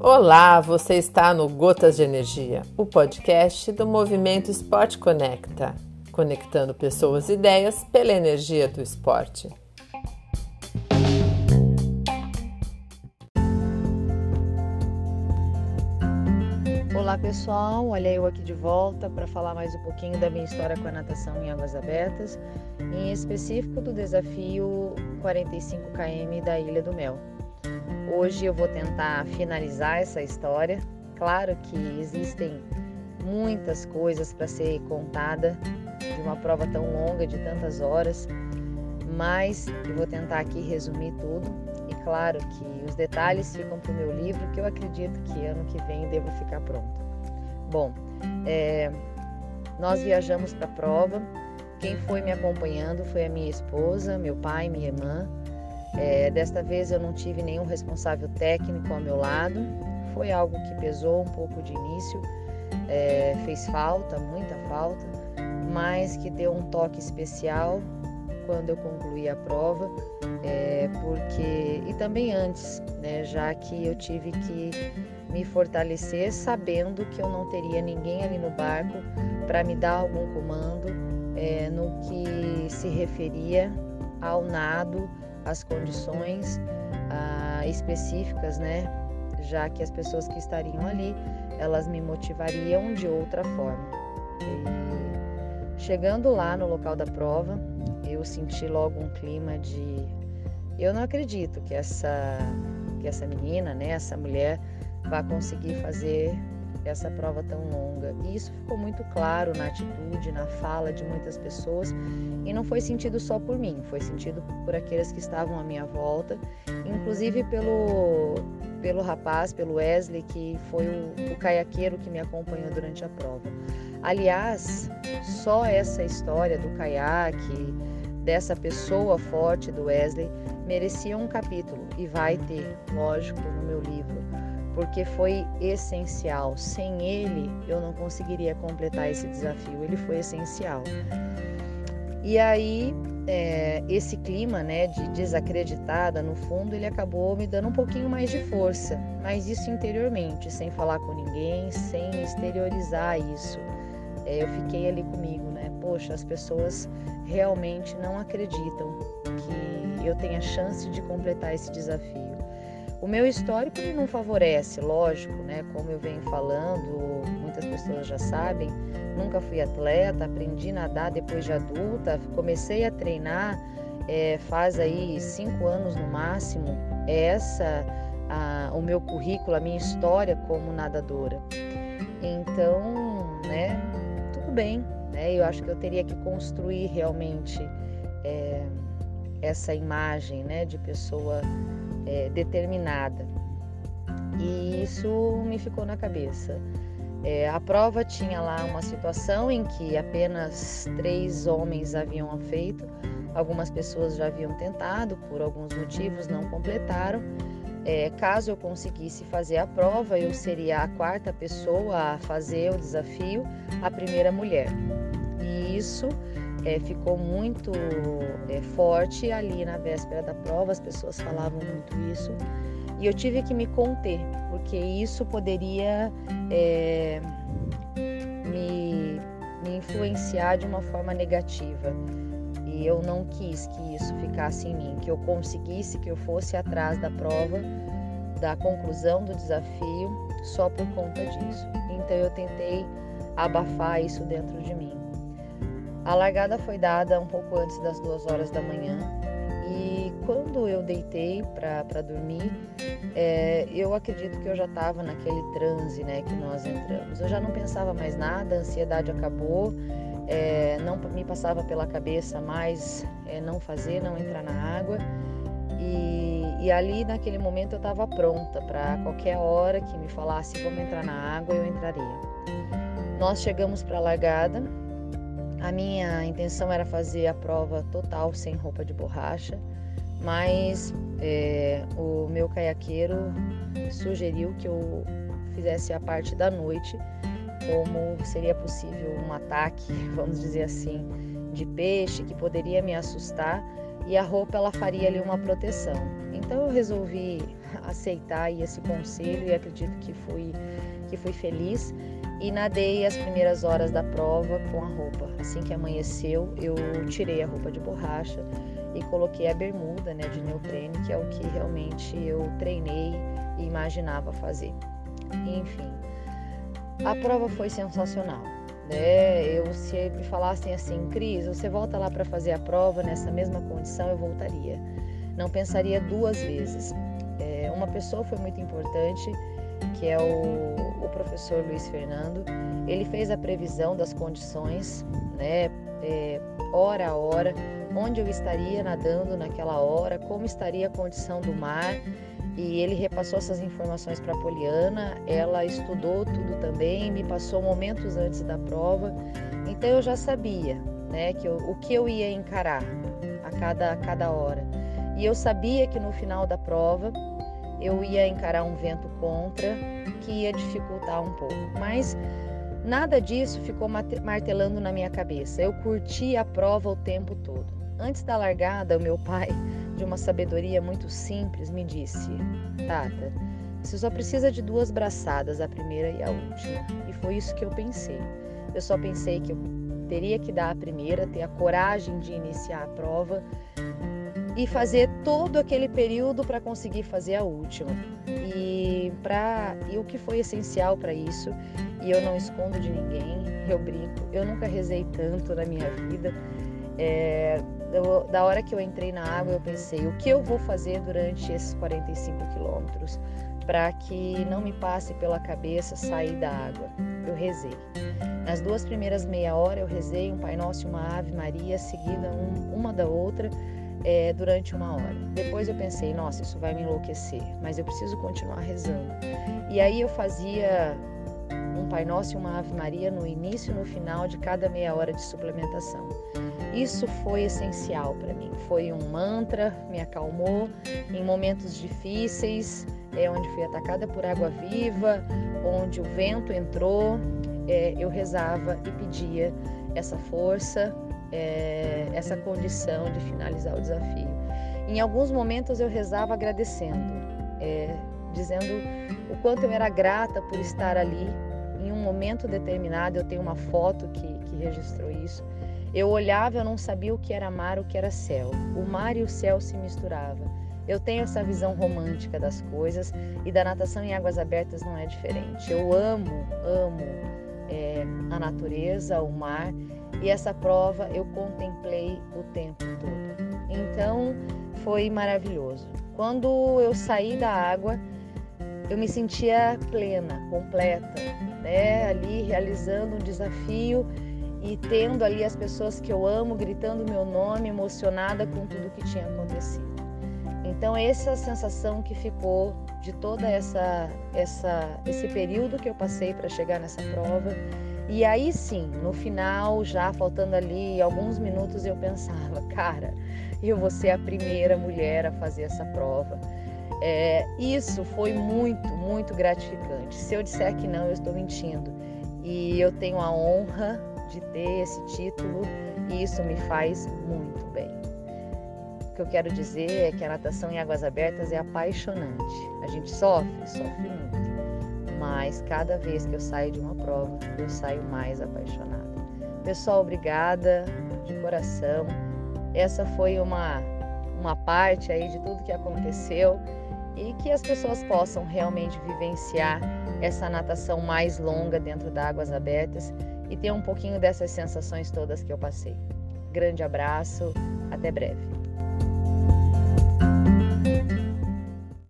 Olá, você está no Gotas de Energia, o podcast do Movimento Esporte Conecta, conectando pessoas e ideias pela energia do esporte. Olá pessoal, olha eu aqui de volta para falar mais um pouquinho da minha história com a natação em águas abertas, em específico do desafio 45 km da Ilha do Mel. Hoje eu vou tentar finalizar essa história. Claro que existem muitas coisas para ser contada de uma prova tão longa de tantas horas, mas eu vou tentar aqui resumir tudo e claro que os detalhes ficam para o meu livro, que eu acredito que ano que vem devo ficar pronto. Bom, é, nós viajamos para a prova. Quem foi me acompanhando foi a minha esposa, meu pai, minha irmã. É, desta vez eu não tive nenhum responsável técnico ao meu lado. Foi algo que pesou um pouco de início, é, fez falta, muita falta, mas que deu um toque especial quando eu concluí a prova, é, porque e também antes, né, já que eu tive que me fortalecer sabendo que eu não teria ninguém ali no barco para me dar algum comando é, no que se referia ao nado, às condições específicas, né? Já que as pessoas que estariam ali, elas me motivariam de outra forma. E chegando lá no local da prova, eu senti logo um clima de eu não acredito que essa que essa menina, né, essa mulher vai conseguir fazer essa prova tão longa. E isso ficou muito claro na atitude, na fala de muitas pessoas, e não foi sentido só por mim, foi sentido por aqueles que estavam à minha volta, inclusive pelo pelo rapaz, pelo Wesley, que foi o, o caiaqueiro que me acompanhou durante a prova. Aliás, só essa história do caiaque, dessa pessoa forte do Wesley, merecia um capítulo e vai ter, lógico, no meu livro porque foi essencial. Sem ele, eu não conseguiria completar esse desafio. Ele foi essencial. E aí, é, esse clima né, de desacreditada, no fundo, ele acabou me dando um pouquinho mais de força, mas isso interiormente, sem falar com ninguém, sem exteriorizar isso. É, eu fiquei ali comigo, né? Poxa, as pessoas realmente não acreditam que eu tenha chance de completar esse desafio. O meu histórico não favorece, lógico, né? Como eu venho falando, muitas pessoas já sabem, nunca fui atleta, aprendi a nadar depois de adulta, comecei a treinar é, faz aí cinco anos no máximo. É essa a, o meu currículo, a minha história como nadadora. Então, né? Tudo bem, né? Eu acho que eu teria que construir realmente é, essa imagem, né, de pessoa é, determinada. E isso me ficou na cabeça. É, a prova tinha lá uma situação em que apenas três homens haviam feito, algumas pessoas já haviam tentado, por alguns motivos não completaram. É, caso eu conseguisse fazer a prova, eu seria a quarta pessoa a fazer o desafio, a primeira mulher. E isso é, ficou muito é, forte ali na véspera da prova, as pessoas falavam muito isso. E eu tive que me conter, porque isso poderia é, me, me influenciar de uma forma negativa. E eu não quis que isso ficasse em mim, que eu conseguisse que eu fosse atrás da prova, da conclusão do desafio, só por conta disso. Então eu tentei abafar isso dentro de mim. A largada foi dada um pouco antes das duas horas da manhã e quando eu deitei para dormir, é, eu acredito que eu já estava naquele transe né, que nós entramos. Eu já não pensava mais nada, a ansiedade acabou, é, não me passava pela cabeça mais é, não fazer, não entrar na água. E, e ali naquele momento eu estava pronta para qualquer hora que me falasse vamos entrar na água, eu entraria. Nós chegamos para a largada, a minha intenção era fazer a prova total sem roupa de borracha, mas é, o meu caiaqueiro sugeriu que eu fizesse a parte da noite, como seria possível um ataque, vamos dizer assim, de peixe que poderia me assustar e a roupa ela faria ali uma proteção. Então eu resolvi aceitar esse conselho e acredito que fui que fui feliz e nadei as primeiras horas da prova com a roupa. Assim que amanheceu, eu tirei a roupa de borracha e coloquei a bermuda, né, de neoprene, que é o que realmente eu treinei e imaginava fazer. Enfim, a prova foi sensacional. Né? Eu se me falassem assim, Cris, você volta lá para fazer a prova nessa mesma condição, eu voltaria. Não pensaria duas vezes. É, uma pessoa foi muito importante, que é o, o, professor Luiz Fernando. Ele fez a previsão das condições, né, é, hora a hora, onde eu estaria nadando naquela hora, como estaria a condição do mar e ele repassou essas informações para a Poliana. Ela estudou tudo também, me passou momentos antes da prova, então eu já sabia, né, que eu, o que eu ia encarar a cada, a cada hora. E eu sabia que no final da prova eu ia encarar um vento contra que ia dificultar um pouco, mas nada disso ficou martelando na minha cabeça. Eu curti a prova o tempo todo. Antes da largada, o meu pai de uma sabedoria muito simples, me disse: Tata, você só precisa de duas braçadas, a primeira e a última. E foi isso que eu pensei. Eu só pensei que eu teria que dar a primeira, ter a coragem de iniciar a prova e fazer todo aquele período para conseguir fazer a última. E para e o que foi essencial para isso, e eu não escondo de ninguém, eu brinco, eu nunca rezei tanto na minha vida. É, eu, da hora que eu entrei na água, eu pensei: o que eu vou fazer durante esses 45 quilômetros para que não me passe pela cabeça sair da água? Eu rezei. Nas duas primeiras meia hora, eu rezei um Pai Nosso e uma Ave Maria, seguida um, uma da outra. É, durante uma hora. Depois eu pensei, nossa, isso vai me enlouquecer, mas eu preciso continuar rezando. E aí eu fazia um Pai Nosso e uma Ave Maria no início e no final de cada meia hora de suplementação. Isso foi essencial para mim. Foi um mantra, me acalmou em momentos difíceis, é, onde fui atacada por água viva, onde o vento entrou, é, eu rezava e pedia essa força, é, essa condição de finalizar o desafio. Em alguns momentos eu rezava agradecendo, é, dizendo o quanto eu era grata por estar ali. Em um momento determinado, eu tenho uma foto que, que registrou isso. Eu olhava, eu não sabia o que era mar, o que era céu. O mar e o céu se misturavam. Eu tenho essa visão romântica das coisas e da natação em águas abertas não é diferente. Eu amo, amo é, a natureza, o mar e essa prova eu contemplei o tempo todo. Então foi maravilhoso. Quando eu saí da água, eu me sentia plena, completa, né? ali realizando um desafio e tendo ali as pessoas que eu amo gritando meu nome, emocionada com tudo que tinha acontecido. Então essa sensação que ficou de toda essa essa esse período que eu passei para chegar nessa prova. E aí sim, no final, já faltando ali alguns minutos, eu pensava, cara, eu vou ser a primeira mulher a fazer essa prova. É, isso foi muito, muito gratificante. Se eu disser que não, eu estou mentindo. E eu tenho a honra de ter esse título e isso me faz muito bem. Que eu quero dizer é que a natação em águas abertas é apaixonante. A gente sofre, sofre muito, mas cada vez que eu saio de uma prova, eu saio mais apaixonada. Pessoal, obrigada de coração. Essa foi uma uma parte aí de tudo que aconteceu e que as pessoas possam realmente vivenciar essa natação mais longa dentro das águas abertas e ter um pouquinho dessas sensações todas que eu passei. Grande abraço, até breve. Thank you.